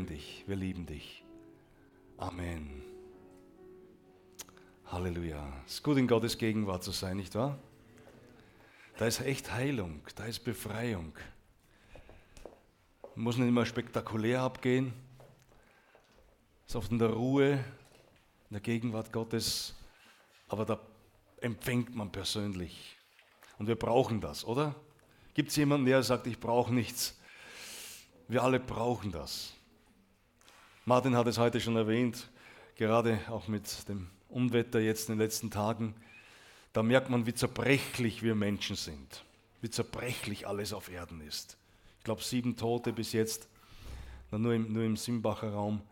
dich, wir lieben dich. Amen. Halleluja. Es ist gut, in Gottes Gegenwart zu sein, nicht wahr? Da ist echt Heilung, da ist Befreiung. Muss nicht immer spektakulär abgehen. Es ist oft in der Ruhe, in der Gegenwart Gottes, aber da empfängt man persönlich. Und wir brauchen das, oder? Gibt es jemanden, der sagt, ich brauche nichts? Wir alle brauchen das. Martin hat es heute schon erwähnt, gerade auch mit dem Unwetter jetzt in den letzten Tagen. Da merkt man, wie zerbrechlich wir Menschen sind, wie zerbrechlich alles auf Erden ist. Ich glaube, sieben Tote bis jetzt, nur im, nur im Simbacher Raum.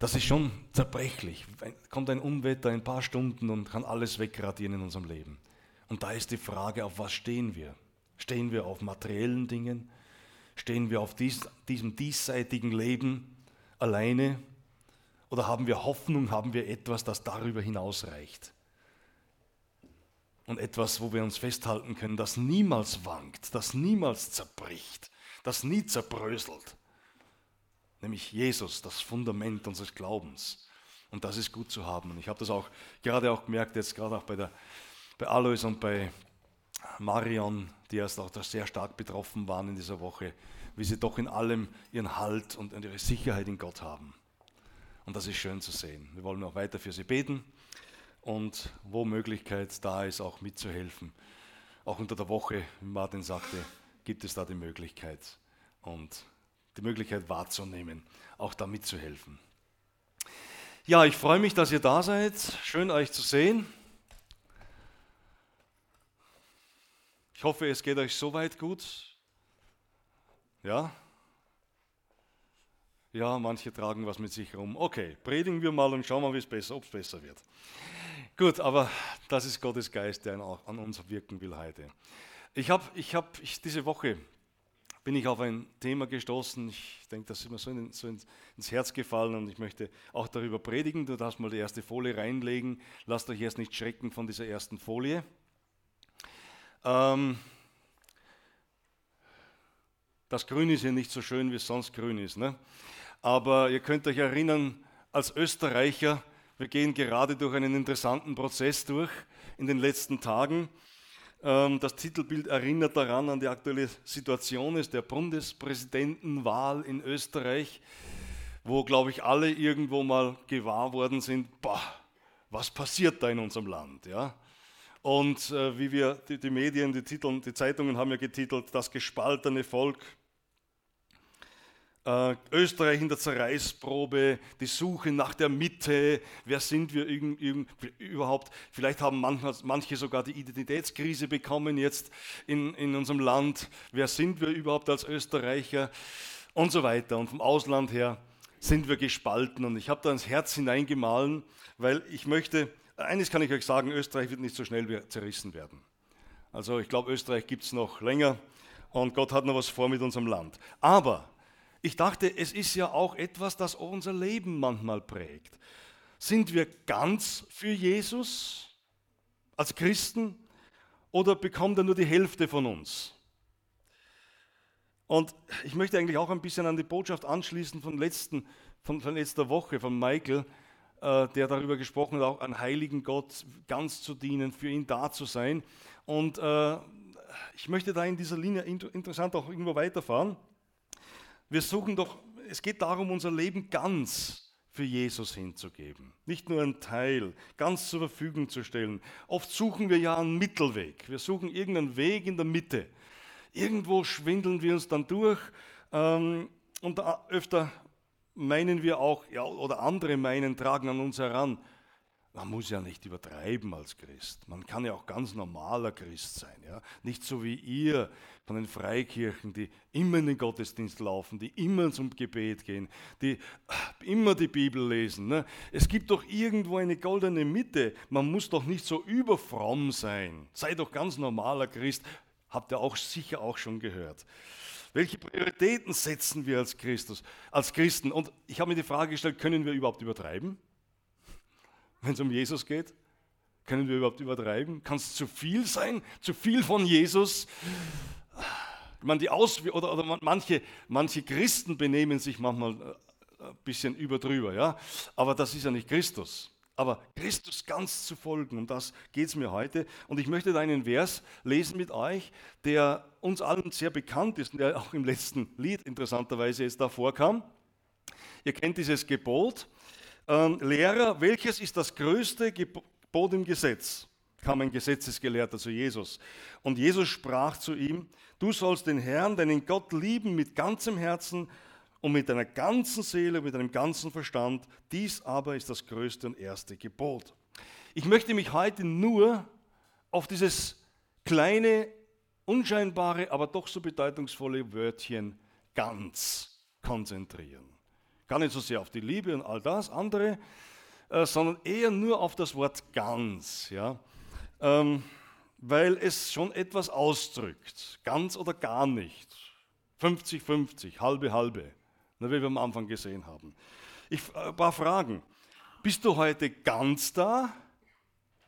Das ist schon zerbrechlich. Kommt ein Unwetter ein paar Stunden und kann alles wegradieren in unserem Leben. Und da ist die Frage, auf was stehen wir? Stehen wir auf materiellen Dingen? Stehen wir auf dies, diesem diesseitigen Leben alleine? Oder haben wir Hoffnung, haben wir etwas, das darüber hinausreicht? Und etwas, wo wir uns festhalten können, das niemals wankt, das niemals zerbricht, das nie zerbröselt. Nämlich Jesus, das Fundament unseres Glaubens. Und das ist gut zu haben. Und ich habe das auch gerade auch gemerkt, jetzt gerade auch bei, der, bei Alois und bei Marion, die erst auch sehr stark betroffen waren in dieser Woche, wie sie doch in allem ihren Halt und ihre Sicherheit in Gott haben. Und das ist schön zu sehen. Wir wollen auch weiter für sie beten und wo Möglichkeit da ist, auch mitzuhelfen. Auch unter der Woche, wie Martin sagte, gibt es da die Möglichkeit und die Möglichkeit wahrzunehmen, auch da mitzuhelfen. Ja, ich freue mich, dass ihr da seid. Schön euch zu sehen. Ich hoffe, es geht euch soweit gut. Ja? Ja, manche tragen was mit sich rum. Okay, predigen wir mal und schauen mal, wie es besser, ob es besser wird. Gut, aber das ist Gottes Geist, der an uns wirken will heute. Ich habe ich hab, ich, diese Woche bin ich auf ein Thema gestoßen. Ich denke, das ist mir so, in, so ins Herz gefallen und ich möchte auch darüber predigen. Du darfst mal die erste Folie reinlegen. Lasst euch erst nicht schrecken von dieser ersten Folie. Ähm, das Grün ist ja nicht so schön, wie es sonst grün ist. Ne? Aber ihr könnt euch erinnern, als Österreicher, wir gehen gerade durch einen interessanten Prozess durch in den letzten Tagen. Ähm, das Titelbild erinnert daran an die aktuelle Situation ist der Bundespräsidentenwahl in Österreich, wo, glaube ich, alle irgendwo mal gewahr worden sind, boah, was passiert da in unserem Land? Ja? Und äh, wie wir, die, die Medien, die, Titel, die Zeitungen haben ja getitelt, das gespaltene Volk. Äh, Österreich in der Zerreißprobe, die Suche nach der Mitte, wer sind wir überhaupt? Vielleicht haben manche, manche sogar die Identitätskrise bekommen jetzt in, in unserem Land. Wer sind wir überhaupt als Österreicher? Und so weiter. Und vom Ausland her sind wir gespalten. Und ich habe da ins Herz hineingemahlen, weil ich möchte eines kann ich euch sagen, Österreich wird nicht so schnell zerrissen werden. Also ich glaube, Österreich gibt es noch länger und Gott hat noch was vor mit unserem Land. Aber ich dachte, es ist ja auch etwas, das unser Leben manchmal prägt. Sind wir ganz für Jesus als Christen oder bekommt er nur die Hälfte von uns? Und ich möchte eigentlich auch ein bisschen an die Botschaft anschließen von, letzten, von, von letzter Woche von Michael, äh, der darüber gesprochen hat, auch an heiligen Gott ganz zu dienen, für ihn da zu sein. Und äh, ich möchte da in dieser Linie interessant auch irgendwo weiterfahren. Wir suchen doch, es geht darum, unser Leben ganz für Jesus hinzugeben. Nicht nur ein Teil, ganz zur Verfügung zu stellen. Oft suchen wir ja einen Mittelweg. Wir suchen irgendeinen Weg in der Mitte. Irgendwo schwindeln wir uns dann durch ähm, und öfter meinen wir auch, ja, oder andere meinen, tragen an uns heran, man muss ja nicht übertreiben als Christ. Man kann ja auch ganz normaler Christ sein. Ja? Nicht so wie ihr von den Freikirchen, die immer in den Gottesdienst laufen, die immer zum Gebet gehen, die immer die Bibel lesen. Ne? Es gibt doch irgendwo eine goldene Mitte. Man muss doch nicht so überfromm sein. Sei doch ganz normaler Christ. Habt ihr auch sicher auch schon gehört. Welche Prioritäten setzen wir als Christus, als Christen? Und ich habe mir die Frage gestellt, können wir überhaupt übertreiben? Wenn es um Jesus geht? Können wir überhaupt übertreiben? Kann es zu viel sein? Zu viel von Jesus? meine, die Aus oder, oder manche, manche Christen benehmen sich manchmal äh, ein bisschen überdrüber, ja. Aber das ist ja nicht Christus. Aber Christus ganz zu folgen, um das geht es mir heute. Und ich möchte da einen Vers lesen mit euch, der uns allen sehr bekannt ist und der auch im letzten Lied interessanterweise jetzt da vorkam. Ihr kennt dieses Gebot. Ähm, Lehrer, welches ist das größte Gebot im Gesetz? kam ein Gesetzesgelehrter zu Jesus. Und Jesus sprach zu ihm, du sollst den Herrn, deinen Gott lieben mit ganzem Herzen und mit deiner ganzen Seele, mit deinem ganzen Verstand. Dies aber ist das größte und erste Gebot. Ich möchte mich heute nur auf dieses kleine, unscheinbare, aber doch so bedeutungsvolle Wörtchen ganz konzentrieren. Gar nicht so sehr auf die Liebe und all das andere, äh, sondern eher nur auf das Wort ganz. Ja? ähm, weil es schon etwas ausdrückt. Ganz oder gar nicht. 50-50, halbe, halbe, wie wir am Anfang gesehen haben. Ich, äh, ein paar Fragen. Bist du heute ganz da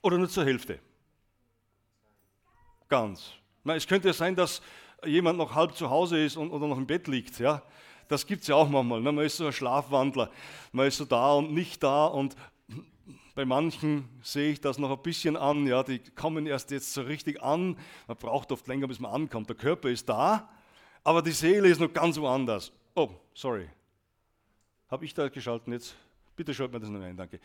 oder nur zur Hälfte? Ganz. Na, es könnte ja sein, dass jemand noch halb zu Hause ist und, oder noch im Bett liegt. Ja? Das gibt es ja auch manchmal. Ne? Man ist so ein Schlafwandler. Man ist so da und nicht da und bei manchen sehe ich das noch ein bisschen an, ja, die kommen erst jetzt so richtig an. Man braucht oft länger, bis man ankommt. Der Körper ist da, aber die Seele ist noch ganz woanders. Oh, sorry. Habe ich da geschalten jetzt? Bitte schaut mir das noch ein, danke.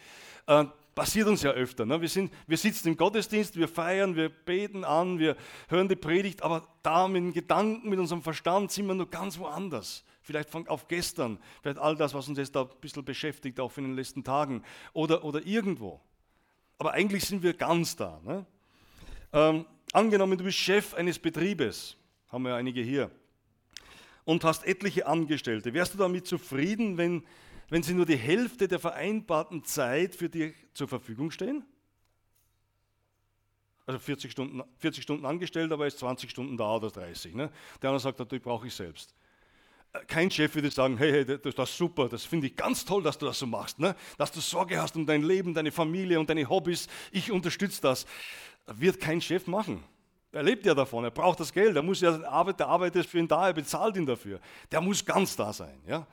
Äh, passiert uns ja öfter. Ne? Wir, sind, wir sitzen im Gottesdienst, wir feiern, wir beten an, wir hören die Predigt, aber da mit den Gedanken, mit unserem Verstand sind wir noch ganz woanders vielleicht von, auf gestern, vielleicht all das, was uns jetzt da ein bisschen beschäftigt, auch in den letzten Tagen oder, oder irgendwo. Aber eigentlich sind wir ganz da. Ne? Ähm, angenommen, du bist Chef eines Betriebes, haben wir einige hier, und hast etliche Angestellte. Wärst du damit zufrieden, wenn, wenn sie nur die Hälfte der vereinbarten Zeit für dich zur Verfügung stehen? Also 40 Stunden, 40 Stunden angestellt, aber ist 20 Stunden da oder 30. Ne? Der andere sagt, das brauche ich selbst kein Chef würde sagen, hey, hey, das ist super, das finde ich ganz toll, dass du das so machst, ne? dass du Sorge hast um dein Leben, deine Familie und deine Hobbys, ich unterstütze das. Wird kein Chef machen. Er lebt ja davon, er braucht das Geld, er muss ja Arbeit, der Arbeit ist für ihn da, er bezahlt ihn dafür. Der muss ganz da sein. Ja?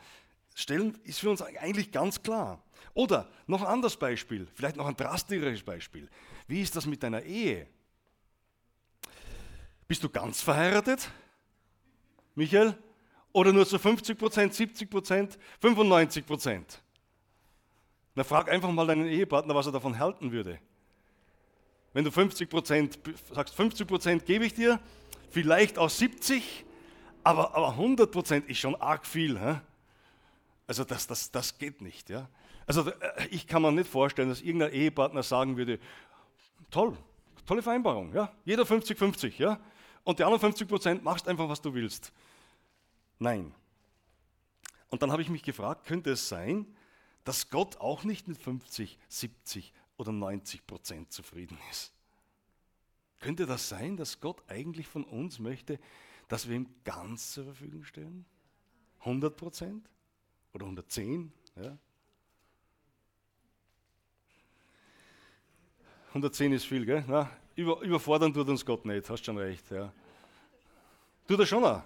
Stellen ist für uns eigentlich ganz klar. Oder noch ein anderes Beispiel, vielleicht noch ein drastischeres Beispiel. Wie ist das mit deiner Ehe? Bist du ganz verheiratet? Michael? Oder nur zu 50 Prozent, 70 Prozent, 95 Prozent? Na, frag einfach mal deinen Ehepartner, was er davon halten würde. Wenn du 50 Prozent sagst, 50 Prozent gebe ich dir, vielleicht auch 70, aber, aber 100 Prozent ist schon arg viel. Hä? Also das, das, das geht nicht. Ja? Also äh, ich kann mir nicht vorstellen, dass irgendein Ehepartner sagen würde, toll, tolle Vereinbarung, ja? jeder 50-50, ja? und die anderen 50 Prozent machst einfach, was du willst. Nein. Und dann habe ich mich gefragt, könnte es sein, dass Gott auch nicht mit 50, 70 oder 90 Prozent zufrieden ist? Könnte das sein, dass Gott eigentlich von uns möchte, dass wir ihm ganz zur Verfügung stellen? 100 Prozent oder 110? Ja? 110 ist viel, gell? Na, über, überfordern tut uns Gott nicht, hast schon recht. Ja. Tut er schon auch.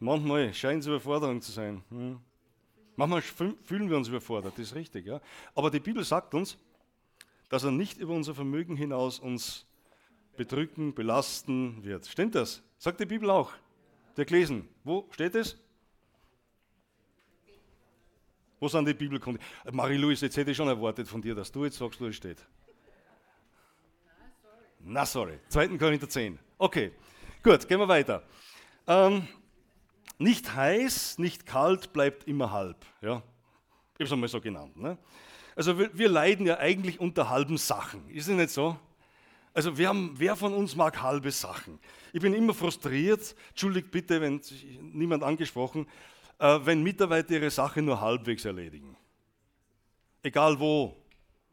Manchmal scheint es Überforderung zu sein. Hm. Manchmal fühlen wir uns überfordert, das ist richtig. Ja? Aber die Bibel sagt uns, dass er nicht über unser Vermögen hinaus uns bedrücken, belasten wird. Stimmt das? Sagt die Bibel auch. Der gelesen. Wo steht es? Wo sind die Bibelkunde? Marie-Louise, jetzt hätte ich schon erwartet von dir, dass du jetzt sagst, wo es steht. Na, sorry. 2. Korinther 10. Okay, gut, gehen wir weiter. Ähm, nicht heiß, nicht kalt, bleibt immer halb. Ja? Ich habe es einmal so genannt. Ne? Also wir, wir, leiden ja eigentlich unter halben Sachen. Ist es nicht so? Also haben, wer von uns mag halbe Sachen? Ich bin immer frustriert, entschuldigt bitte, wenn niemand angesprochen, äh, wenn Mitarbeiter ihre Sache nur halbwegs erledigen. Egal wo,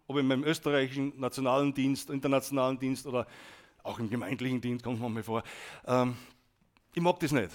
ob in meinem österreichischen nationalen Dienst, internationalen Dienst oder auch im gemeindlichen Dienst, kommt man mir vor. Ähm, ich mag das nicht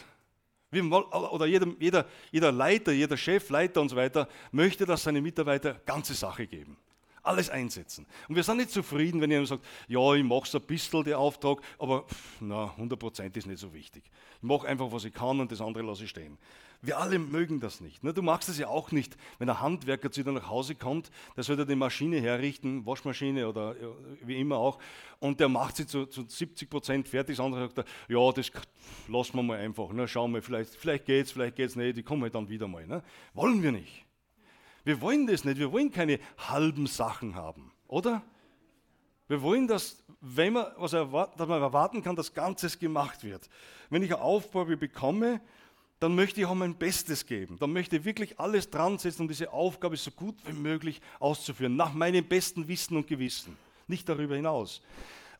oder jeder, jeder, jeder Leiter, jeder Chef, Leiter und so weiter möchte, dass seine Mitarbeiter ganze Sache geben. Alles einsetzen. Und wir sind nicht zufrieden, wenn jemand sagt, ja, ich mache so ein bisschen den Auftrag, aber na, 100% ist nicht so wichtig. Ich mache einfach, was ich kann und das andere lasse ich stehen. Wir alle mögen das nicht. Ne? Du magst es ja auch nicht, wenn ein Handwerker zu dir nach Hause kommt, der soll dir die Maschine herrichten, Waschmaschine oder wie immer auch, und der macht sie zu, zu 70% fertig. Das andere sagt, er, ja, das lassen wir mal einfach. Ne? Schauen wir, vielleicht, vielleicht es, vielleicht geht es nicht, ich komme halt dann wieder mal. Ne? Wollen wir nicht. Wir wollen das nicht, wir wollen keine halben Sachen haben, oder? Wir wollen, dass, wenn man, was erwarten, dass man erwarten kann, dass Ganzes gemacht wird. Wenn ich eine Aufgabe bekomme, dann möchte ich auch mein Bestes geben. Dann möchte ich wirklich alles dran setzen, um diese Aufgabe so gut wie möglich auszuführen, nach meinem besten Wissen und Gewissen, nicht darüber hinaus.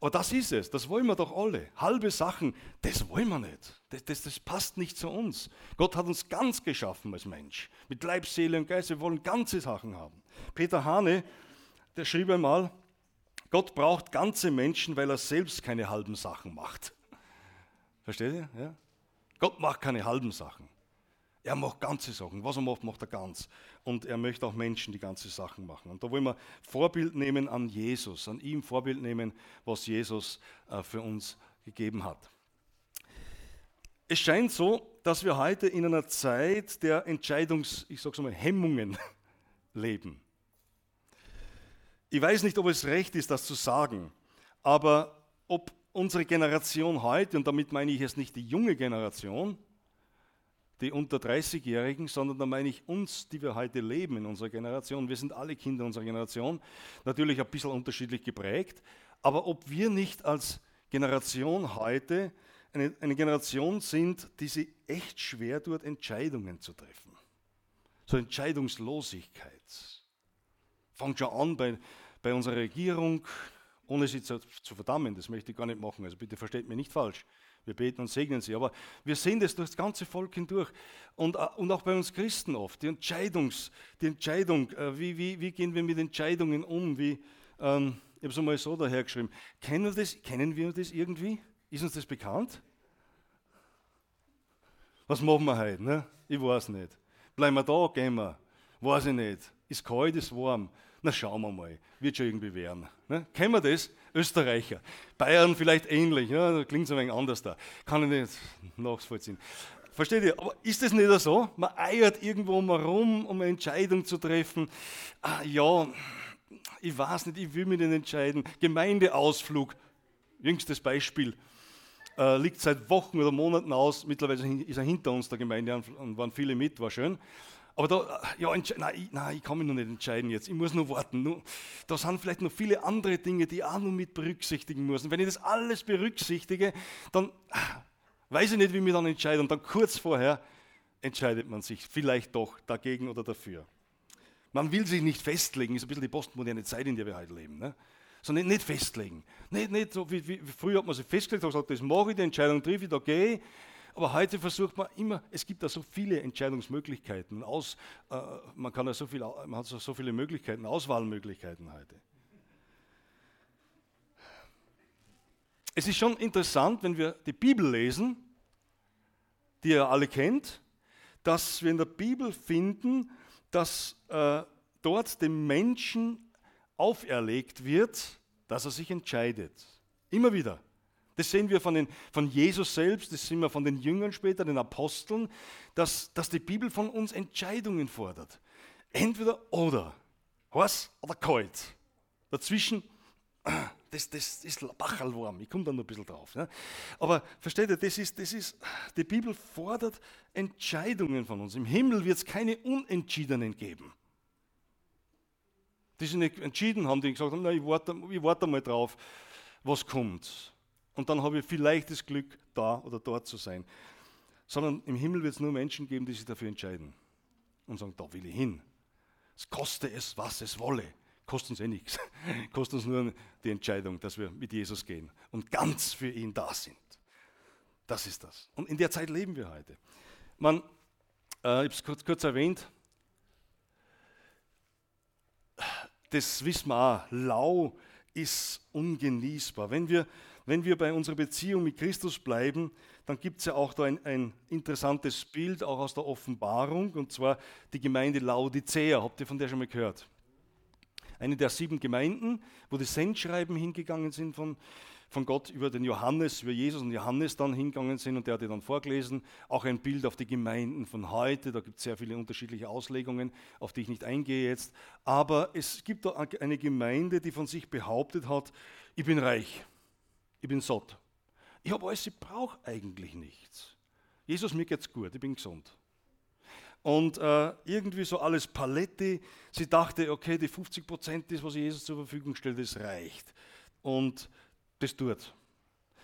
Aber das ist es, das wollen wir doch alle. Halbe Sachen, das wollen wir nicht. Das, das, das passt nicht zu uns. Gott hat uns ganz geschaffen als Mensch, mit Leib, Seele und Geist. Wir wollen ganze Sachen haben. Peter Hane, der schrieb einmal, Gott braucht ganze Menschen, weil er selbst keine halben Sachen macht. Versteht ihr? Ja? Gott macht keine halben Sachen. Er macht ganze Sachen. Was er macht, macht er ganz. Und er möchte auch Menschen die ganze Sachen machen. Und da wollen wir Vorbild nehmen an Jesus, an ihm Vorbild nehmen, was Jesus äh, für uns gegeben hat. Es scheint so, dass wir heute in einer Zeit der Entscheidungs, ich sage mal, Hemmungen leben. Ich weiß nicht, ob es recht ist, das zu sagen, aber ob unsere Generation heute, und damit meine ich jetzt nicht die junge Generation, die unter 30-Jährigen, sondern da meine ich uns, die wir heute leben in unserer Generation. Wir sind alle Kinder unserer Generation, natürlich ein bisschen unterschiedlich geprägt, aber ob wir nicht als Generation heute eine, eine Generation sind, die sie echt schwer tut, Entscheidungen zu treffen. So Entscheidungslosigkeit. Fängt schon an bei, bei unserer Regierung, ohne sie zu, zu verdammen, das möchte ich gar nicht machen, also bitte versteht mich nicht falsch. Wir beten und segnen sie. Aber wir sehen das durch das ganze Volk hindurch. Und, äh, und auch bei uns Christen oft. Die, Entscheidungs, die Entscheidung, äh, wie, wie, wie gehen wir mit Entscheidungen um? Wie, ähm, ich habe es einmal so dahergeschrieben. Kennen wir, das, kennen wir das irgendwie? Ist uns das bekannt? Was machen wir heute? Ne? Ich weiß nicht. Bleiben wir da, gehen wir. Weiß ich nicht. Ist kalt, ist warm. Na schauen wir mal. Wird schon irgendwie werden. Ne? Kennen wir das? Österreicher. Bayern vielleicht ähnlich, da klingt es ein wenig anders da. Kann ich nicht nachvollziehen. Versteht ihr? Aber ist das nicht so? Man eiert irgendwo mal rum, um eine Entscheidung zu treffen. Ah, ja, ich weiß nicht, ich will mich nicht entscheiden. Gemeindeausflug, jüngstes Beispiel, äh, liegt seit Wochen oder Monaten aus. Mittlerweile ist er hinter uns, der Gemeinde, und waren viele mit, war schön. Aber da, ja, nein, nein, ich kann mich noch nicht entscheiden jetzt. Ich muss noch warten. Da sind vielleicht noch viele andere Dinge, die ich auch noch mit berücksichtigen muss. Und wenn ich das alles berücksichtige, dann ah, weiß ich nicht, wie ich mich dann entscheide. Und dann kurz vorher entscheidet man sich vielleicht doch dagegen oder dafür. Man will sich nicht festlegen, ist ein bisschen die postmoderne Zeit, in der wir heute leben. Ne? Sondern nicht, festlegen. Nicht, nicht so wie, wie, früher hat man sich festgelegt, hat gesagt, das mache ich, die Entscheidung treffe ich, da gehe ich. Aber heute versucht man immer, es gibt da so viele Entscheidungsmöglichkeiten. Aus, äh, man, kann ja so viel, man hat so viele Möglichkeiten, Auswahlmöglichkeiten heute. Es ist schon interessant, wenn wir die Bibel lesen, die ihr alle kennt, dass wir in der Bibel finden, dass äh, dort dem Menschen auferlegt wird, dass er sich entscheidet. Immer wieder. Das sehen wir von, den, von Jesus selbst, das sehen wir von den Jüngern später, den Aposteln, dass, dass die Bibel von uns Entscheidungen fordert. Entweder oder. Heiß oder kalt. Dazwischen, das, das ist Bachelwarm. Ich komme da noch ein bisschen drauf. Ja. Aber versteht ihr, das ist, das ist, die Bibel fordert Entscheidungen von uns. Im Himmel wird es keine Unentschiedenen geben. Die sich nicht entschieden haben, die gesagt haben, na, ich warte, ich warte mal drauf, was kommt und dann habe ich vielleicht das Glück, da oder dort zu sein. Sondern im Himmel wird es nur Menschen geben, die sich dafür entscheiden und sagen, da will ich hin. Es koste es, was es wolle. Kostet uns eh nichts. Kostet uns nur die Entscheidung, dass wir mit Jesus gehen und ganz für ihn da sind. Das ist das. Und in der Zeit leben wir heute. Man, äh, ich habe es kurz, kurz erwähnt, das wissen wir auch, lau ist ungenießbar. Wenn wir wenn wir bei unserer Beziehung mit Christus bleiben, dann gibt es ja auch da ein, ein, interessantes Bild, auch aus der Offenbarung, und zwar die Gemeinde Laodicea. Habt ihr von der schon mal gehört? eine der sieben Gemeinden, wo die Sendschreiben hingegangen sind von, von Gott über den Johannes, über Jesus und Johannes dann hingegangen sind und der hat die dann vorgelesen. Auch ein Bild auf die Gemeinden von heute, da gibt es sehr viele unterschiedliche Auslegungen, auf die ich nicht eingehe jetzt. Aber es gibt da eine Gemeinde, die von sich behauptet hat, ich bin reich, ich bin satt. Ich habe alles, ich brauche eigentlich nichts. Jesus, mir geht's gut, ich bin gesund. Und äh, irgendwie so alles Paletti. Sie dachte, okay, die 50 Prozent, das, was Jesus zur Verfügung stellt, das reicht. Und das tut.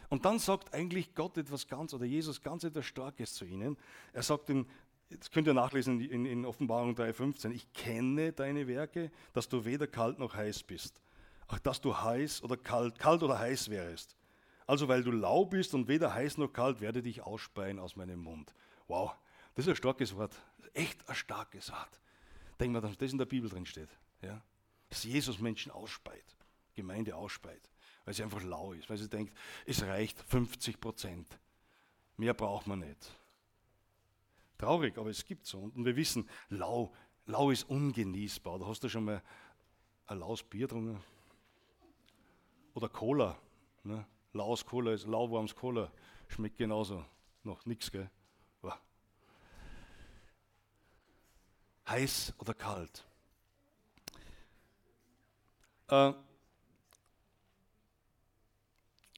Und dann sagt eigentlich Gott etwas ganz, oder Jesus ganz etwas Starkes zu ihnen. Er sagt in, das könnt ihr nachlesen in, in Offenbarung 3,15, ich kenne deine Werke, dass du weder kalt noch heiß bist. Ach, dass du heiß oder kalt, kalt oder heiß wärst. Also weil du lau bist und weder heiß noch kalt, werde dich ausspeien aus meinem Mund. Wow, das ist ein starkes Wort. Echt ein starkes Wort. Denk mal, dass das in der Bibel drin steht. Ja? Dass Jesus Menschen ausspeit, Gemeinde ausspeit, weil sie einfach lau ist, weil sie denkt, es reicht 50 Prozent. Mehr braucht man nicht. Traurig, aber es gibt so. Und wir wissen, lau, lau ist ungenießbar. Da hast du schon mal ein laues Bier getrunken? Oder Cola. Ne? Laues Cola ist lauwarmes Cola. Schmeckt genauso. Noch nichts, gell? Wow. Heiß oder kalt? Äh,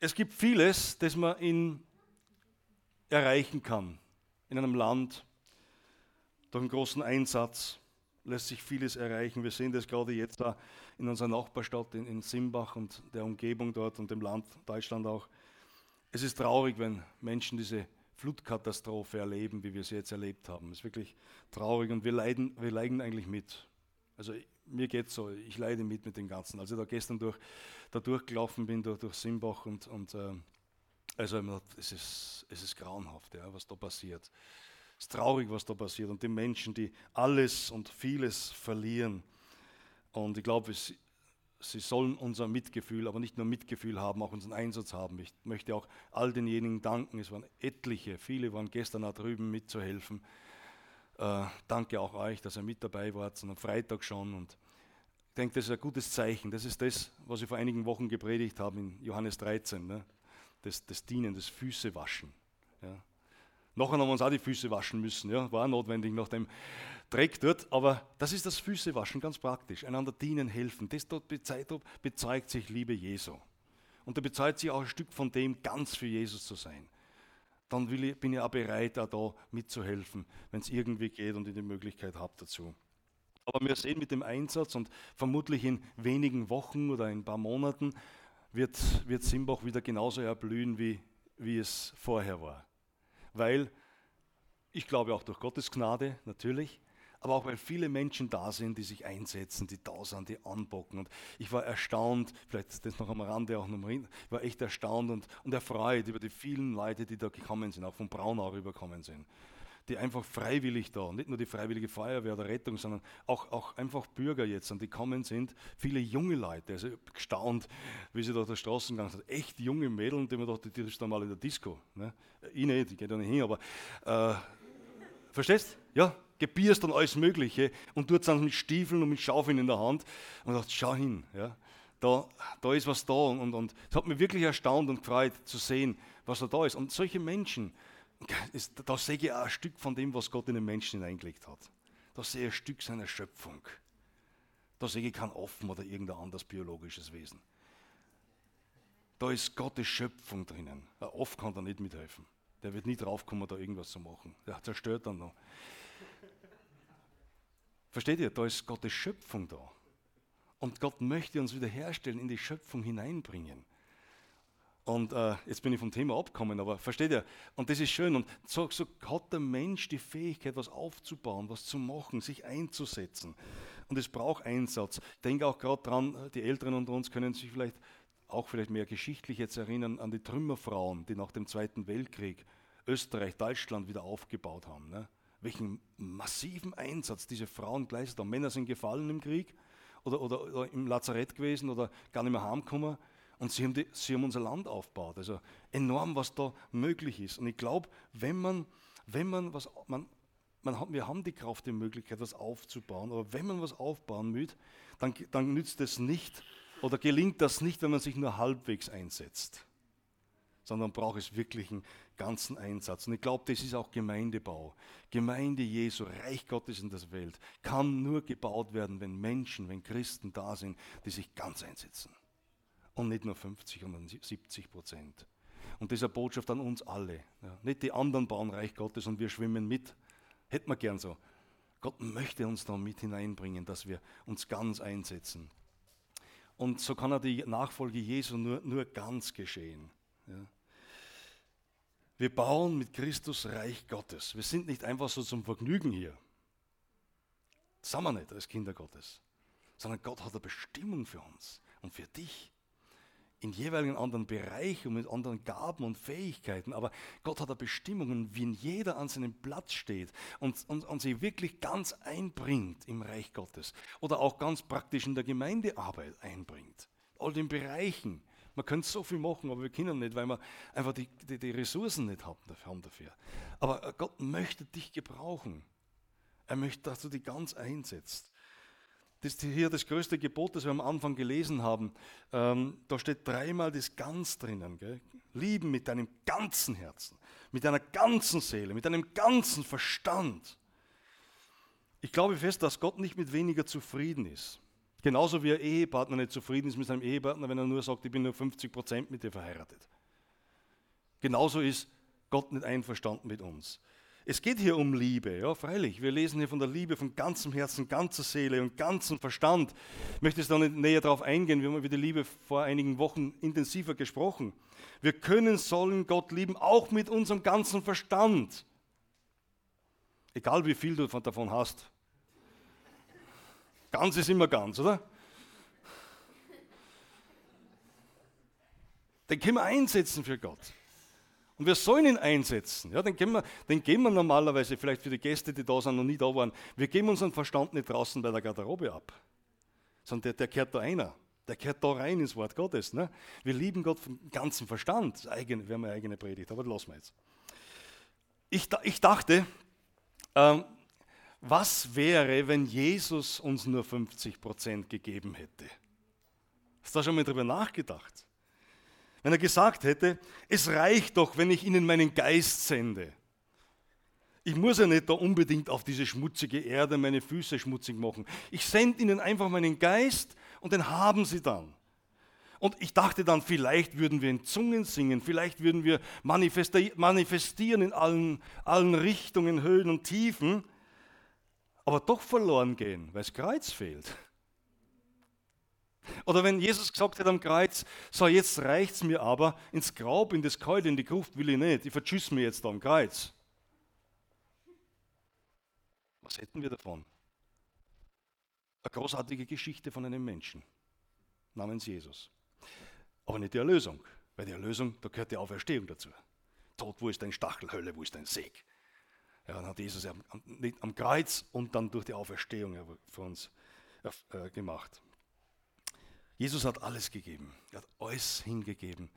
es gibt vieles, das man in erreichen kann in einem Land. Durch einen großen Einsatz lässt sich vieles erreichen. Wir sehen das gerade jetzt da in unserer Nachbarstadt in, in Simbach und der Umgebung dort und dem Land Deutschland auch. Es ist traurig, wenn Menschen diese Flutkatastrophe erleben, wie wir sie jetzt erlebt haben. Es ist wirklich traurig und wir leiden, wir leiden eigentlich mit. Also mir geht es so, ich leide mit mit dem Ganzen. Als ich da gestern durch, da durchgelaufen bin, durch, durch Simbach und, und äh, also es ist, es ist grauenhaft, ja, was da passiert. Es ist traurig, was da passiert. Und die Menschen, die alles und vieles verlieren. Und ich glaube, sie sollen unser Mitgefühl, aber nicht nur Mitgefühl haben, auch unseren Einsatz haben. Ich möchte auch all denjenigen danken. Es waren etliche, viele waren gestern da drüben mitzuhelfen. Äh, danke auch euch, dass ihr mit dabei wart, am Freitag schon. Und ich denke, das ist ein gutes Zeichen. Das ist das, was ich vor einigen Wochen gepredigt habe in Johannes 13. Ne? Das, das Dienen, das Füßewaschen. Ja? Nachher haben wir uns auch die Füße waschen müssen, ja, war notwendig nach dem Dreck dort, aber das ist das Füßewaschen, ganz praktisch. Einander dienen, helfen. Das dort bezeugt sich Liebe Jesu. Und da bezeugt sich auch ein Stück von dem, ganz für Jesus zu sein. Dann ich, bin ich auch bereit, auch da mitzuhelfen, wenn es irgendwie geht und ich die Möglichkeit habe dazu. Aber wir sehen mit dem Einsatz und vermutlich in wenigen Wochen oder in ein paar Monaten wird, wird Simbach wieder genauso erblühen, wie, wie es vorher war weil ich glaube auch durch Gottes Gnade natürlich, aber auch weil viele Menschen da sind, die sich einsetzen, die da sind, die anbocken. Und ich war erstaunt, vielleicht das noch am Rande auch noch mal, ich war echt erstaunt und, und erfreut über die vielen Leute, die da gekommen sind, auch von Braunau rübergekommen sind die einfach freiwillig da, nicht nur die freiwillige Feuerwehr oder Rettung, sondern auch, auch einfach Bürger jetzt, und die kommen sind, viele junge Leute, also gestaunt, wie sie da auf der Straße gegangen sind, echt junge Mädels, die man dachte, die ist dann mal in der Disco. Ne? Ich nicht, ich gehe da nicht hin, aber äh, verstehst? Ja, gebierst und alles Mögliche und tut dann mit Stiefeln und mit Schaufeln in der Hand und sagt, schau hin, ja. Da, da ist was da und, und es hat mich wirklich erstaunt und gefreut zu sehen, was da ist. Und solche Menschen, da sehe ich auch ein Stück von dem, was Gott in den Menschen hineingelegt hat. Da sehe ich ein Stück seiner Schöpfung. Da sehe ich kein Offen oder irgendein anderes biologisches Wesen. Da ist Gottes Schöpfung drinnen. Ein Off kann da nicht mithelfen. Der wird nie draufkommen, da irgendwas zu machen. Der zerstört dann noch. Versteht ihr? Da ist Gottes Schöpfung da. Und Gott möchte uns wiederherstellen, in die Schöpfung hineinbringen. Und äh, jetzt bin ich vom Thema abgekommen, aber versteht ihr? Und das ist schön. Und so, so hat der Mensch die Fähigkeit, was aufzubauen, was zu machen, sich einzusetzen. Und es braucht Einsatz. Ich denke auch gerade dran, die Älteren unter uns können sich vielleicht auch vielleicht mehr geschichtlich jetzt erinnern an die Trümmerfrauen, die nach dem Zweiten Weltkrieg Österreich, Deutschland wieder aufgebaut haben. Ne? Welchen massiven Einsatz diese Frauen geleistet haben. Männer sind gefallen im Krieg oder, oder, oder im Lazarett gewesen oder gar nicht mehr heimgekommen. Und sie haben, die, sie haben unser Land aufgebaut. Also enorm, was da möglich ist. Und ich glaube, wenn man, wenn man, was man man, wir haben die Kraft, die Möglichkeit, was aufzubauen, aber wenn man was aufbauen will, dann, dann nützt es nicht oder gelingt das nicht, wenn man sich nur halbwegs einsetzt, sondern braucht es wirklich einen ganzen Einsatz. Und ich glaube, das ist auch Gemeindebau. Gemeinde Jesu, Reich Gottes in der Welt, kann nur gebaut werden, wenn Menschen, wenn Christen da sind, die sich ganz einsetzen. Und nicht nur 50 sondern 70 Prozent. Und diese Botschaft an uns alle. Ja, nicht die anderen bauen Reich Gottes und wir schwimmen mit. Hätten wir gern so. Gott möchte uns da mit hineinbringen, dass wir uns ganz einsetzen. Und so kann er die Nachfolge Jesu nur, nur ganz geschehen. Ja. Wir bauen mit Christus Reich Gottes. Wir sind nicht einfach so zum Vergnügen hier. Das sind wir nicht als Kinder Gottes. Sondern Gott hat eine Bestimmung für uns und für dich in jeweiligen anderen Bereichen und mit anderen Gaben und Fähigkeiten. Aber Gott hat da Bestimmungen, wie jeder an seinem Platz steht und, und, und sie wirklich ganz einbringt im Reich Gottes. Oder auch ganz praktisch in der Gemeindearbeit einbringt. All den Bereichen. Man könnte so viel machen, aber wir können nicht, weil wir einfach die, die, die Ressourcen nicht haben dafür. Aber Gott möchte dich gebrauchen. Er möchte, dass du dich ganz einsetzt. Das ist hier das größte Gebot, das wir am Anfang gelesen haben. Ähm, da steht dreimal das Ganz drinnen. Gell? Lieben mit deinem ganzen Herzen, mit deiner ganzen Seele, mit deinem ganzen Verstand. Ich glaube fest, dass Gott nicht mit weniger zufrieden ist. Genauso wie ein Ehepartner nicht zufrieden ist mit seinem Ehepartner, wenn er nur sagt, ich bin nur 50 Prozent mit dir verheiratet. Genauso ist Gott nicht einverstanden mit uns. Es geht hier um Liebe, ja, freilich. Wir lesen hier von der Liebe von ganzem Herzen, ganzer Seele und ganzem Verstand. Ich möchte jetzt noch nicht näher darauf eingehen. Wir haben über die Liebe vor einigen Wochen intensiver gesprochen. Wir können, sollen Gott lieben, auch mit unserem ganzen Verstand. Egal wie viel du davon hast. Ganz ist immer ganz, oder? Den können wir einsetzen für Gott. Und wir sollen ihn einsetzen. Ja, den, geben wir, den geben wir normalerweise, vielleicht für die Gäste, die da sind, noch nie da waren, wir geben unseren Verstand nicht draußen bei der Garderobe ab, sondern der, der kehrt da einer. Der kehrt da rein ins Wort Gottes. Ne? Wir lieben Gott vom ganzen Verstand. Das wir haben eine eigene Predigt, aber das lassen wir jetzt. Ich, ich dachte, ähm, was wäre, wenn Jesus uns nur 50 Prozent gegeben hätte? Hast du da schon mal drüber nachgedacht? Wenn er gesagt hätte, es reicht doch, wenn ich ihnen meinen Geist sende. Ich muss ja nicht da unbedingt auf diese schmutzige Erde meine Füße schmutzig machen. Ich sende ihnen einfach meinen Geist und den haben sie dann. Und ich dachte dann, vielleicht würden wir in Zungen singen, vielleicht würden wir manifestieren in allen, allen Richtungen, Höhen und Tiefen, aber doch verloren gehen, weil das Kreuz fehlt. Oder wenn Jesus gesagt hat am Kreuz, so jetzt reicht es mir aber, ins Grab, in das Keule, in die Gruft will ich nicht, ich verschüsse mir jetzt am Kreuz. Was hätten wir davon? Eine großartige Geschichte von einem Menschen namens Jesus. Aber nicht die Erlösung, weil die Erlösung, da gehört die Auferstehung dazu. Tod, wo ist dein Stachel, Hölle, wo ist dein Seg? Ja, dann hat Jesus am, am Kreuz und dann durch die Auferstehung für uns äh, gemacht. Jesus hat alles gegeben. Er hat alles hingegeben,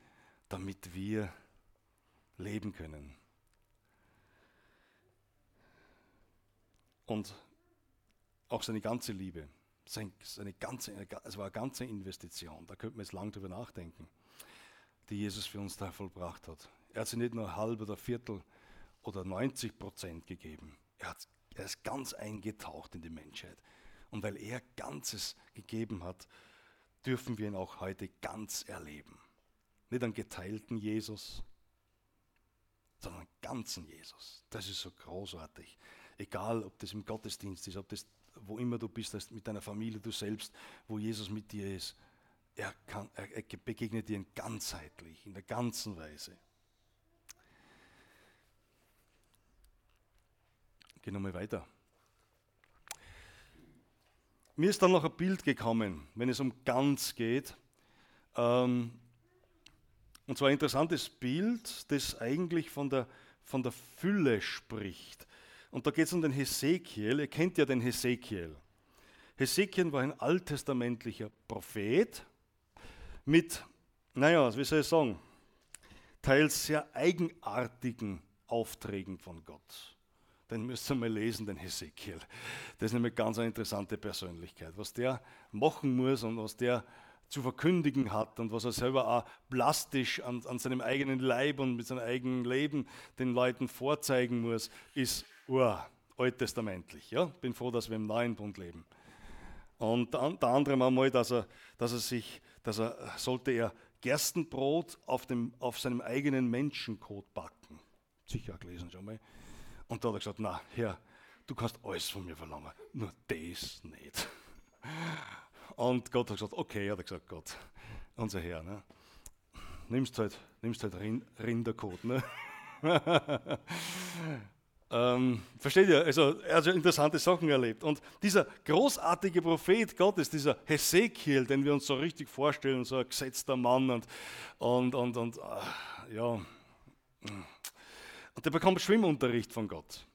damit wir leben können. Und auch seine ganze Liebe, seine ganze, es war eine ganze Investition, da könnte man jetzt lang drüber nachdenken, die Jesus für uns da vollbracht hat. Er hat sie nicht nur halb oder Viertel oder 90 Prozent gegeben. Er, hat, er ist ganz eingetaucht in die Menschheit. Und weil er Ganzes gegeben hat, dürfen wir ihn auch heute ganz erleben. Nicht einen geteilten Jesus, sondern einen ganzen Jesus. Das ist so großartig. Egal, ob das im Gottesdienst ist, ob das wo immer du bist, mit deiner Familie, du selbst, wo Jesus mit dir ist. Er, kann, er, begegnet dir ganzheitlich, in der ganzen Weise. Gehen wir mal weiter. Mir ist dann noch ein Bild gekommen, wenn es um ganz geht. Ähm, und zwar ein interessantes Bild, das eigentlich von der, von der Fülle spricht. Und da geht es um den Hesekiel. Ihr kennt ja den Hesekiel. Hesekiel war ein alttestamentlicher Prophet mit, naja, wie soll ich sagen, teils sehr eigenartigen Aufträgen von Gott. Den müsst ihr mal lesen, den Hesekiel. Das ist nämlich ganz eine interessante Persönlichkeit. Was der machen muss und was der zu verkündigen hat und was er selber auch plastisch an, an seinem eigenen Leib und mit seinem eigenen Leben den Leuten vorzeigen muss, ist uh, alttestamentlich. Ja? Bin froh, dass wir im neuen Bund leben. Und der andere einmal, dass er, dass er sich, dass er, sollte er Gerstenbrot auf, dem, auf seinem eigenen Menschenkot backen. Sicher gelesen schon mal. Und da hat er gesagt, na, Herr, du kannst alles von mir verlangen, nur das nicht. Und Gott hat gesagt, okay, hat er gesagt, Gott, unser Herr, ne? nimmst halt, nimmst halt Rinderkot. Ne? ähm, versteht ihr? Also, er hat ja interessante Sachen erlebt. Und dieser großartige Prophet Gottes, dieser Hesekiel, den wir uns so richtig vorstellen, so ein gesetzter Mann und, und, und, und äh, ja. Und der bekommt Schwimmunterricht von Gott.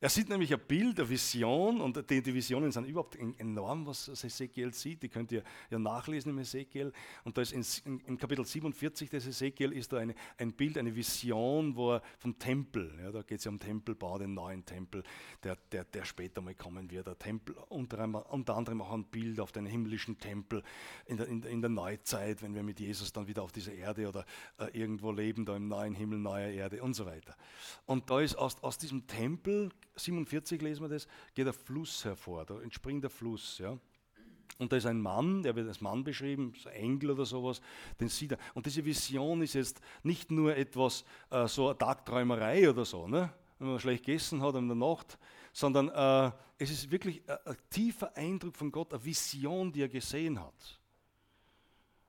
Er sieht nämlich ein Bild, eine Vision und die, Visionen sind überhaupt enorm, was Ezekiel sieht. Die könnt ihr ja nachlesen im Ezekiel. Und da ist in, im Kapitel 47 des Ezekiel ist da eine, ein Bild, eine Vision wo er vom Tempel. Ja, da geht es ja um Tempelbau, den neuen Tempel, der, der, der später mal kommen wird. Der Tempel, unter, unter anderem auch ein Bild auf den himmlischen Tempel in der, in, in der Neuzeit, wenn wir mit Jesus dann wieder auf dieser Erde oder äh, irgendwo leben, da im neuen Himmel, neuer Erde und so weiter. Und da ist aus, aus diesem Tempel 47 lesen wir das, geht der Fluss hervor, da entspringt der Fluss. Ja. Und da ist ein Mann, der wird als Mann beschrieben, so Engel oder sowas, den sieht er. Und diese Vision ist jetzt nicht nur etwas, äh, so eine Tagträumerei oder so, ne? wenn man schlecht gegessen hat in der Nacht, sondern äh, es ist wirklich ein, ein, tiefer Eindruck von Gott, eine Vision, die er gesehen hat.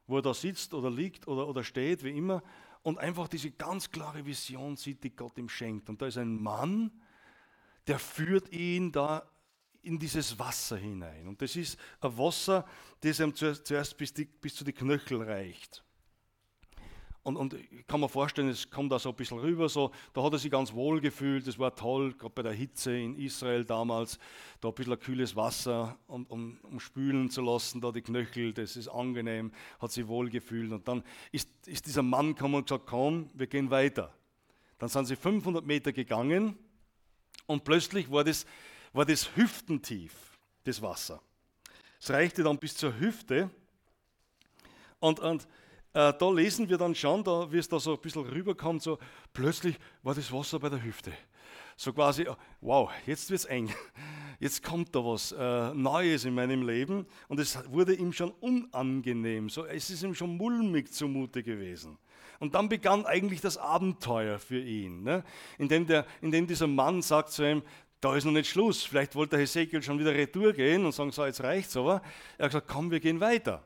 Wo er da sitzt oder liegt oder, oder steht, wie immer, und einfach diese ganz klare Vision sieht, die Gott ihm schenkt. Und da ist ein Mann, der führt ihn da in dieses Wasser hinein. Und das ist ein Wasser, das ihm zuerst bis, die, bis zu den Knöchel reicht. Und, und ich kann mir vorstellen, es kommt da so ein bisschen rüber, so, da hat er sich ganz wohl gefühlt, das war toll, gerade bei der Hitze in Israel damals, da ein bisschen ein kühles Wasser, um, um, um spülen zu lassen, da die Knöchel, das ist angenehm, hat sich wohl gefühlt. Und dann ist, ist dieser Mann gekommen und gesagt, komm, wir gehen weiter. Dann sind sie 500 Meter gegangen und plötzlich war das, war das hüftentief, das Wasser. Es reichte dann bis zur Hüfte. Und, und äh, da lesen wir dann schon, da, wie es da so ein bisschen rüberkommt, so plötzlich war das Wasser bei der Hüfte. So quasi, wow, jetzt wird es eng. Jetzt kommt da was äh, Neues in meinem Leben und es wurde ihm schon unangenehm. So, es ist ihm schon mulmig zumute gewesen. Und dann begann eigentlich das Abenteuer für ihn, ne? indem, der, indem dieser Mann sagt zu ihm, da ist noch nicht Schluss. Vielleicht wollte Hesekiel schon wieder retour gehen und sagen, so, jetzt reicht's aber. Er hat gesagt, komm, wir gehen weiter.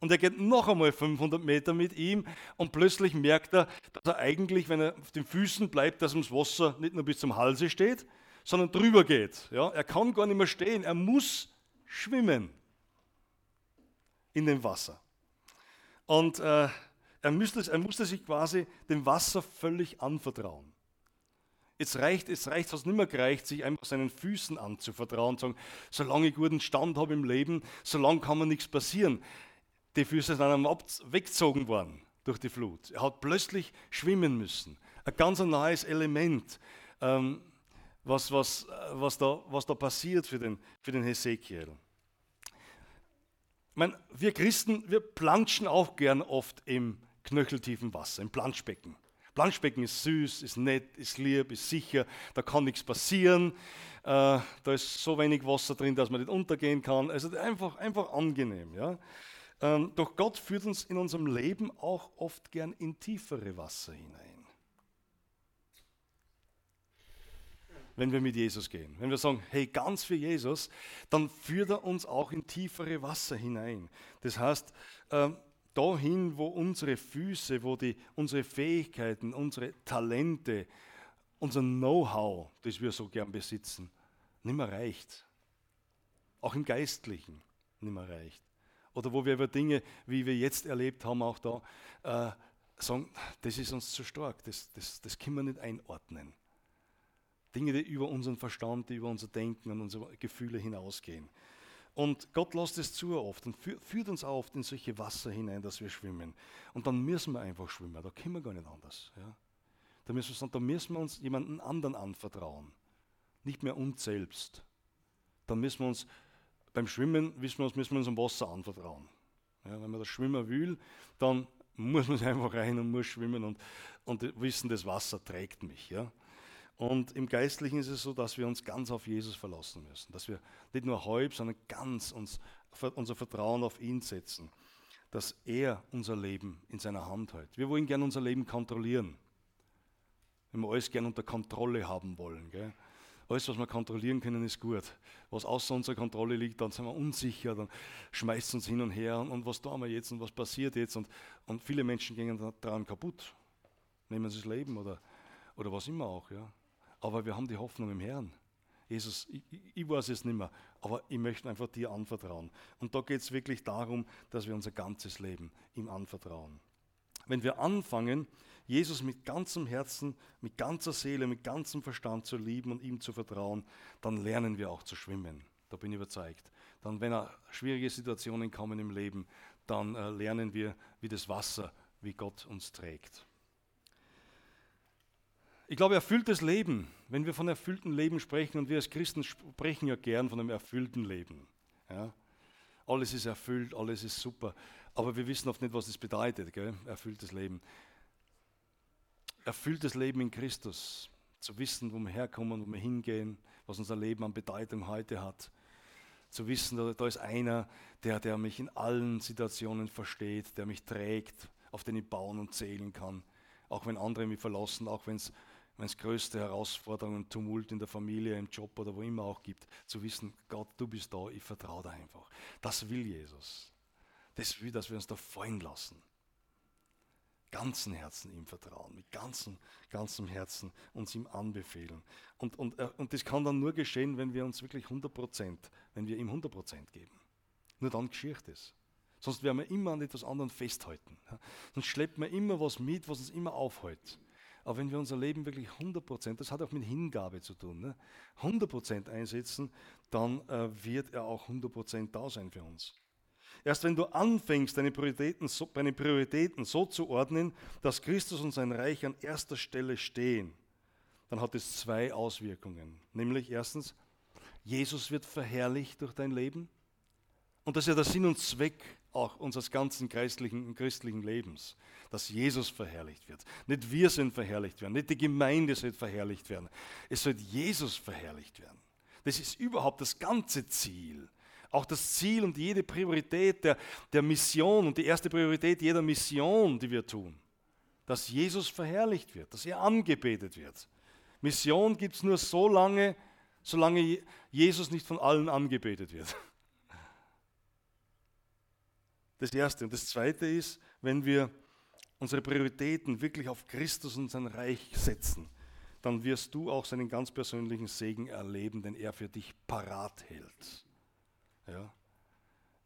Und er geht noch einmal 500 Meter mit ihm und plötzlich merkt er, dass er eigentlich, wenn er auf den Füßen bleibt, dass ihm das Wasser nicht nur bis zum Halse steht, sondern drüber geht. Ja? Er kann gar nicht mehr stehen, er muss schwimmen in dem Wasser. Und äh, er, müsste, er musste sich quasi dem Wasser völlig anvertrauen. Jetzt reicht es reicht nicht mehr gereicht, sich einfach seinen Füßen anzuvertrauen und sagen, solange ich guten Stand habe im Leben, solange kann mir nichts passieren. Die Füße sind einem weggezogen worden durch die Flut. Er hat plötzlich schwimmen müssen. Ein ganz neues Element, ähm, was, was, was, da, was da passiert für den, für den Hesekiel meine, wir Christen, wir planschen auch gern oft im knöcheltiefen Wasser, im Planschbecken. Planschbecken ist süß, ist nett, ist lieb, ist sicher, da kann nichts passieren. Äh, da ist so wenig Wasser drin, dass man nicht untergehen kann. Also einfach, einfach angenehm. Ja? Ähm, doch Gott führt uns in unserem Leben auch oft gern in tiefere Wasser hinein. Wenn wir mit Jesus gehen. Wenn wir sagen, hey, ganz für Jesus, dann führt er uns auch in tiefere Wasser hinein. Das heißt, äh, dahin, wo unsere Füße, wo die, unsere Fähigkeiten, unsere Talente, unser Know-how, das wir so gern besitzen, nicht mehr reicht. Auch im Geistlichen nicht mehr reicht. Oder wo wir über Dinge, wie wir jetzt erlebt haben, auch da, äh, sagen, das ist uns zu stark, das, das, das können wir nicht einordnen. Dinge, die über unseren Verstand, die über unser Denken und unsere Gefühle hinausgehen. Und Gott lässt es zu oft und führt uns oft in solche Wasser hinein, dass wir schwimmen. Und dann müssen wir einfach schwimmen, da können wir gar nicht anders. Ja? Da, müssen wir, da müssen wir uns jemanden anderen anvertrauen. nicht mehr uns selbst, dann müssen wir uns beim Schwimmen wissen wir uns, müssen wir uns am Wasser anvertrauen. Ja, wenn man das Schwimmen will, dann muss man einfach rein und muss schwimmen und, und wissen, das Wasser trägt mich. Ja. Und im Geistlichen ist es so, dass wir uns ganz auf Jesus verlassen müssen. Dass wir nicht nur halb, sondern ganz uns, unser Vertrauen auf ihn setzen. Dass er unser Leben in seiner Hand hält. Wir wollen gerne unser Leben kontrollieren. Wenn wir alles gerne unter Kontrolle haben wollen. Gell? Alles, was wir kontrollieren können, ist gut. Was außer unserer Kontrolle liegt, dann sind wir unsicher, dann schmeißt es uns hin und her und, und was tun wir jetzt und was passiert jetzt. Und, und viele Menschen gehen daran kaputt. Nehmen sie das Leben oder, oder was immer auch. Ja aber wir haben die Hoffnung im Herrn. Jesus, ich, ich weiß es nicht mehr, aber ich möchte einfach dir anvertrauen. Und da geht es wirklich darum, dass wir unser ganzes Leben ihm anvertrauen. Wenn wir anfangen, Jesus mit ganzem Herzen, mit ganzer Seele, mit ganzem Verstand zu lieben und ihm zu vertrauen, dann lernen wir auch zu schwimmen. Da bin ich überzeugt. Dann, wenn schwierige Situationen kommen im Leben, dann äh, lernen wir, wie das Wasser, wie Gott uns trägt. Ich glaube, erfülltes Leben, wenn wir von erfülltem Leben sprechen, und wir als Christen sprechen ja gern von einem erfüllten Leben. Ja? Alles ist erfüllt, alles ist super, aber wir wissen oft nicht, was das bedeutet, gell? erfülltes Leben. Erfülltes Leben in Christus, zu wissen, wo wir herkommen, wo wir hingehen, was unser Leben an Bedeutung heute hat. Zu wissen, da, da ist einer, der, der mich in allen Situationen versteht, der mich trägt, auf den ich bauen und zählen kann. Auch wenn andere mich verlassen, auch wenn es wenn es größte Herausforderungen, Tumult in der Familie, im Job oder wo immer auch gibt, zu wissen, Gott, du bist da, ich vertraue dir einfach. Das will Jesus. Das will, dass wir uns da fallen lassen. Ganzen Herzen ihm vertrauen, mit ganzem, ganzem Herzen uns ihm anbefehlen. Und, und, äh, und das kann dann nur geschehen, wenn wir uns wirklich 100 wenn wir ihm 100 geben. Nur dann geschieht es. Sonst werden wir immer an etwas anderem festhalten. Sonst schleppt man immer was mit, was uns immer aufhält. Aber wenn wir unser Leben wirklich 100%, das hat auch mit Hingabe zu tun, ne? 100% einsetzen, dann äh, wird er auch 100% da sein für uns. Erst wenn du anfängst, deine Prioritäten, so, deine Prioritäten so zu ordnen, dass Christus und sein Reich an erster Stelle stehen, dann hat es zwei Auswirkungen. Nämlich erstens, Jesus wird verherrlicht durch dein Leben. Und das ist ja der Sinn und Zweck auch unseres ganzen christlichen, christlichen Lebens, dass Jesus verherrlicht wird. Nicht wir sind verherrlicht werden, nicht die Gemeinde soll verherrlicht werden. Es soll Jesus verherrlicht werden. Das ist überhaupt das ganze Ziel. Auch das Ziel und jede Priorität der, der Mission und die erste Priorität jeder Mission, die wir tun, dass Jesus verherrlicht wird, dass er angebetet wird. Mission gibt es nur so lange, solange Jesus nicht von allen angebetet wird. Das Erste. Und das Zweite ist, wenn wir unsere Prioritäten wirklich auf Christus und sein Reich setzen, dann wirst du auch seinen ganz persönlichen Segen erleben, den er für dich parat hält. Ja?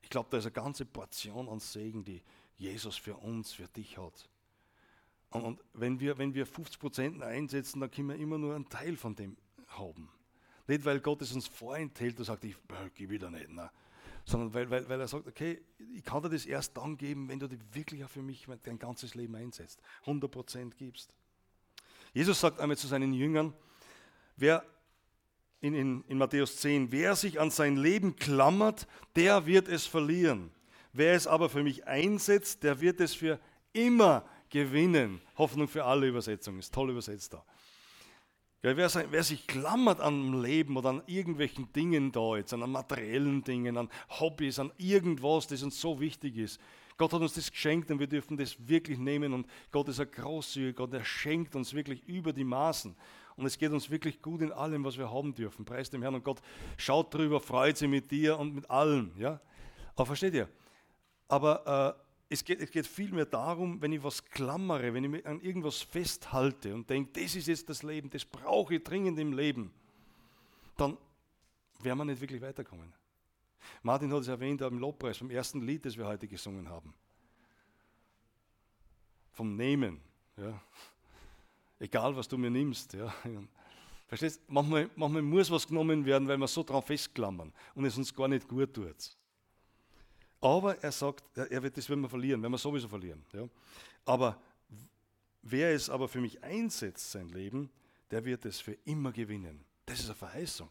Ich glaube, da ist eine ganze Portion an Segen, die Jesus für uns, für dich hat. Und, und wenn, wir, wenn wir 50% einsetzen, dann können wir immer nur einen Teil von dem haben. Nicht, weil Gott es uns vorenthält und sagt, ich äh, gebe wieder nicht. Nein sondern weil, weil, weil er sagt, okay, ich kann dir das erst dann geben, wenn du dich wirklich auch für mich dein ganzes Leben einsetzt, 100% gibst. Jesus sagt einmal zu seinen Jüngern, wer in, in, in Matthäus 10, wer sich an sein Leben klammert, der wird es verlieren. Wer es aber für mich einsetzt, der wird es für immer gewinnen. Hoffnung für alle Übersetzungen, ist toll übersetzt da. Ja, wer, wer, sich klammert am Leben oder an irgendwelchen Dingen da jetzt, an materiellen Dingen, an Hobbys, an irgendwas, das uns so wichtig ist. Gott hat uns das geschenkt und wir dürfen das wirklich nehmen und Gott ist ein großzügiger Gott, er schenkt uns wirklich über die Maßen. Und es geht uns wirklich gut in allem, was wir haben dürfen. Preis dem Herrn und Gott schaut drüber, freut sich mit dir und mit allem. Ja? Aber versteht ihr? Aber äh, es geht, es geht vielmehr darum, wenn ich was klammere, wenn ich mich an irgendwas festhalte und denke, das ist jetzt das Leben, das brauche ich dringend im Leben, dann werden wir nicht wirklich weiterkommen. Martin hat es erwähnt im Lobpreis, vom ersten Lied, das wir heute gesungen haben. Vom Nehmen. Ja. Egal, was du mir nimmst. Ja. Verstehst manchmal, manchmal muss was genommen werden, weil wir so drauf festklammern und es uns gar nicht gut tut. Aber er sagt, er wird, das werden wir verlieren, werden wir sowieso verlieren. Ja. Aber wer es aber für mich einsetzt, sein Leben, der wird es für immer gewinnen. Das ist eine Verheißung.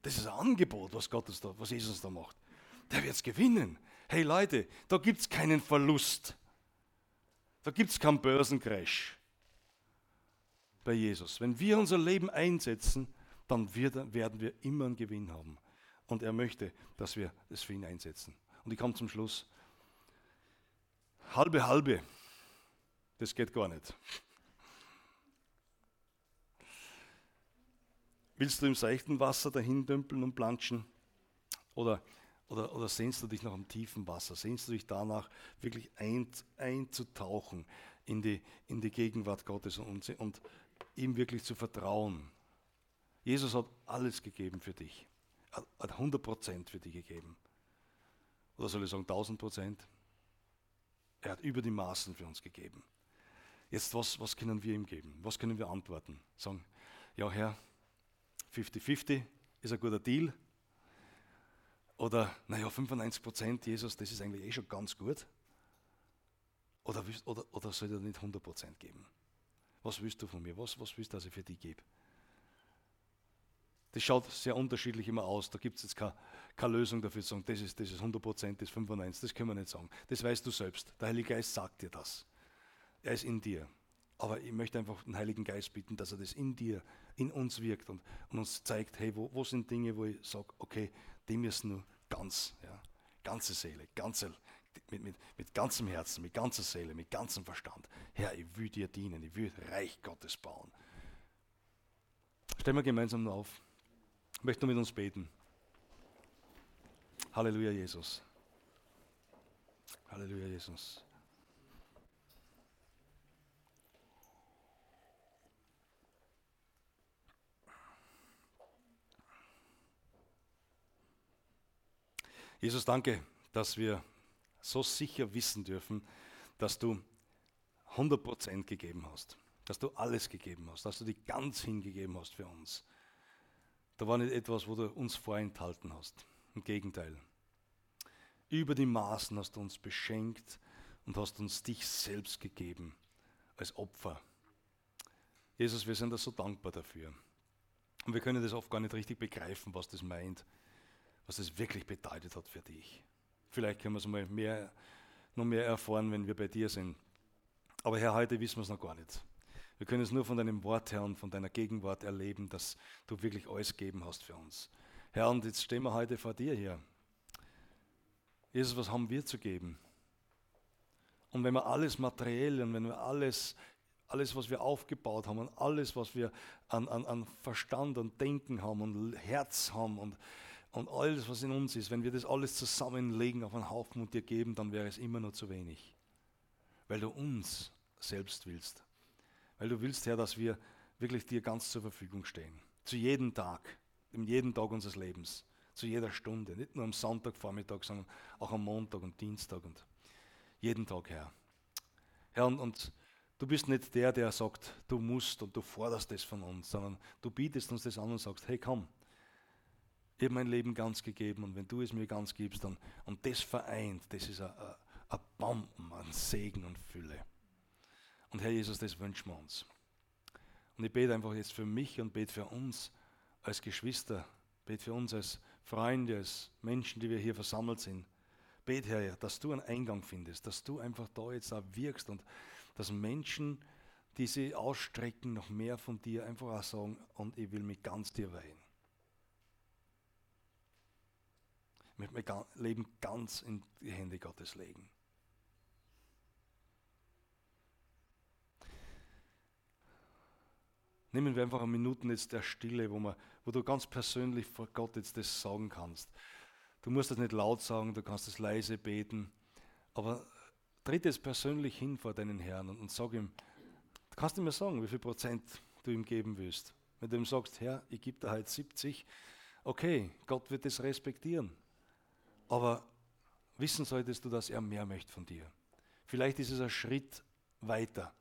Das ist ein Angebot, was, Gott da, was Jesus da macht. Der wird es gewinnen. Hey Leute, da gibt es keinen Verlust. Da gibt es keinen Börsencrash bei Jesus. Wenn wir unser Leben einsetzen, dann wird, werden wir immer einen Gewinn haben. Und er möchte, dass wir das für ihn einsetzen. Und ich komme zum Schluss. Halbe, halbe, das geht gar nicht. Willst du im seichten Wasser dahin dümpeln und planschen? Oder, oder, oder sehnst du dich nach einem tiefen Wasser? Sehnst du dich danach, wirklich ein, einzutauchen in die, in die Gegenwart Gottes und, und ihm wirklich zu vertrauen? Jesus hat alles gegeben für dich. Er hat 100% für dich gegeben. Oder soll ich sagen 1000% Er hat über die Maßen für uns gegeben. Jetzt, was, was können wir ihm geben? Was können wir antworten? Sagen, ja Herr, 50-50 ist ein guter Deal. Oder, naja, 95 Prozent, Jesus, das ist eigentlich eh schon ganz gut. Oder, oder, oder soll er nicht 100 Prozent geben? Was willst du von mir? Was, was willst du, dass ich für dich gebe? Das schaut sehr unterschiedlich immer aus. Da gibt es jetzt keine, keine, Lösung dafür, zu sagen, das ist, das ist 100 Prozent, das ist 95, das können wir nicht sagen. Das weißt du selbst. Der Heilige Geist sagt dir das. Er ist in dir. Aber ich möchte einfach den Heiligen Geist bitten, dass er das in dir, in uns wirkt und, und uns zeigt, hey, wo, wo, sind Dinge, wo ich sage, okay, die müssen nur ganz, ja, ganze Seele, ganze, mit, mit, mit ganzem Herzen, mit ganzer Seele, mit ganzem Verstand. Herr, ich will dir dienen, ich will Reich Gottes bauen. Stellen wir gemeinsam auf. Ich möchte nur mit uns beten. Halleluja, Jesus. Halleluja, Jesus. Jesus, danke, dass wir so sicher wissen dürfen, dass du 100% gegeben hast, dass du alles gegeben hast, dass du dich ganz hingegeben hast für uns. Da war nicht etwas, wo du uns vorenthalten hast. Im Gegenteil. Über die Maßen hast du uns beschenkt und hast uns dich selbst gegeben als Opfer. Jesus, wir sind da so dankbar dafür. Und wir können das oft gar nicht richtig begreifen, was das meint was es wirklich bedeutet hat für dich. Vielleicht können wir es mal mehr, noch mehr erfahren, wenn wir bei dir sind. Aber Herr, heute wissen wir es noch gar nicht. Wir können es nur von deinem Wort her und von deiner Gegenwart erleben, dass du wirklich alles gegeben hast für uns. Herr, und jetzt stehen wir heute vor dir hier. Jesus, was haben wir zu geben? Und wenn wir alles materiell und wenn wir alles, alles, was wir aufgebaut haben und alles, was wir an, an, an Verstand und Denken haben und Herz haben und und alles, was in uns ist, wenn wir das alles zusammenlegen auf einen Haufen und dir geben, dann wäre es immer noch zu wenig. Weil du uns selbst willst. Weil du willst, Herr, dass wir wirklich dir ganz zur Verfügung stehen. Zu jedem Tag, in jedem Tag unseres Lebens, zu jeder Stunde. Nicht nur am Sonntagvormittag, sondern auch am Montag und Dienstag und jeden Tag, Herr. Herr, und, und du bist nicht der, der sagt, du musst und du forderst das von uns, sondern du bietest uns das an und sagst, hey komm, ich habe mein Leben ganz gegeben und wenn du es mir ganz gibst, dann, und das vereint, das ist ein, ein Bomben an Segen und Fülle. Und Herr Jesus, das wünschen wir uns. Und ich bete einfach jetzt für mich und bete für uns als Geschwister, bete für uns als Freunde, als Menschen, die wir hier versammelt sind. Bete, Herr, dass du einen Eingang findest, dass du einfach da jetzt auch wirkst und dass Menschen, die sie ausstrecken, noch mehr von dir einfach auch sagen, und ich will mich ganz dir weihen. möchte mein Leben ganz in die Hände Gottes legen. Nehmen wir einfach eine Minute jetzt der Stille, wo, man, wo du ganz persönlich vor Gott jetzt das sagen kannst. Du musst das nicht laut sagen, du kannst es leise beten, aber tritt es persönlich hin vor deinen Herrn und, und sag ihm, du kannst ihm sagen, wie viel Prozent du ihm geben willst. Wenn du ihm sagst, Herr, ich gebe dir halt 70, okay, Gott wird das respektieren. Aber wissen solltest du, dass er mehr möchte von dir. Vielleicht ist es ein Schritt weiter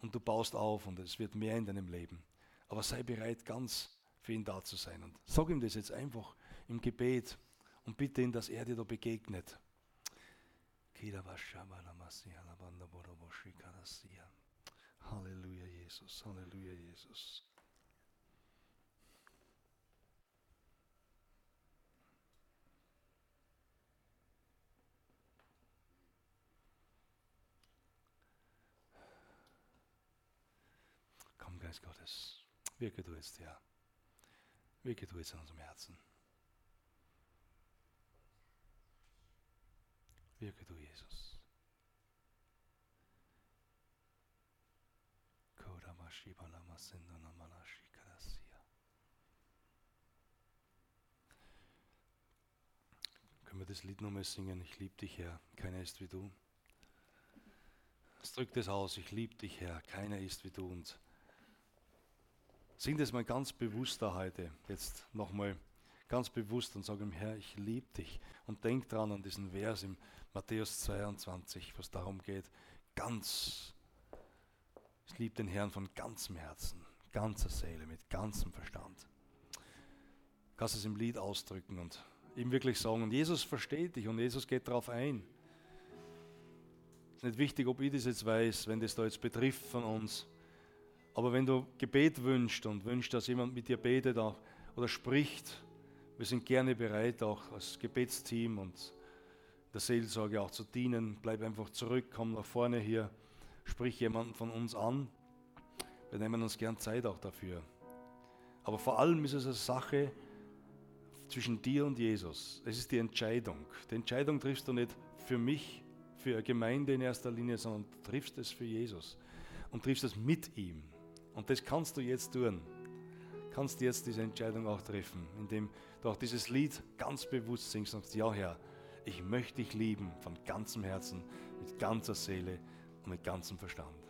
und du baust auf und es wird mehr in deinem Leben. Aber sei bereit, ganz für ihn da zu sein. Und sag ihm das jetzt einfach im Gebet und bitte ihn, dass er dir da begegnet. Halleluja, Jesus. Halleluja, Jesus. Geist Gottes. Wirke du jetzt, Herr. Wirke du jetzt in unserem Herzen. Wirke du, Jesus. Können wir das Lied nochmal singen? Ich liebe dich, Herr. Keiner ist wie du. Es drückt es aus. Ich liebe dich, Herr. Keiner ist wie du. Und sing das mal ganz bewusst da heute. Jetzt nochmal ganz bewusst und sage ihm, Herr, ich liebe dich. Und denk dran an diesen Vers im Matthäus 22, was darum geht, ganz, ich liebe den Herrn von ganzem Herzen, ganzer Seele, mit ganzem Verstand. Du kannst es im Lied ausdrücken und ihm wirklich sagen, und Jesus versteht dich und Jesus geht darauf ein. Es ist nicht wichtig, ob ich das jetzt weiß, wenn das da jetzt betrifft von uns. Aber wenn du Gebet wünschst und wünschst, dass jemand mit dir betet auch, oder spricht, wir sind gerne bereit, auch als Gebetsteam und der Seelsorge auch zu dienen. Bleib einfach zurück, komm nach vorne hier, sprich jemanden von uns an. Wir nehmen uns gern Zeit auch dafür. Aber vor allem ist es eine Sache zwischen dir und Jesus. Es ist die Entscheidung. Die Entscheidung triffst du nicht für mich, für eine Gemeinde in erster Linie, sondern triffst es für Jesus und triffst es mit ihm. Und das kannst du jetzt tun kannst jetzt diese Entscheidung auch treffen, indem du auch dieses Lied ganz bewusst singst und sagst, ja Herr, ich möchte dich lieben von ganzem Herzen, mit ganzer Seele und mit ganzem Verstand.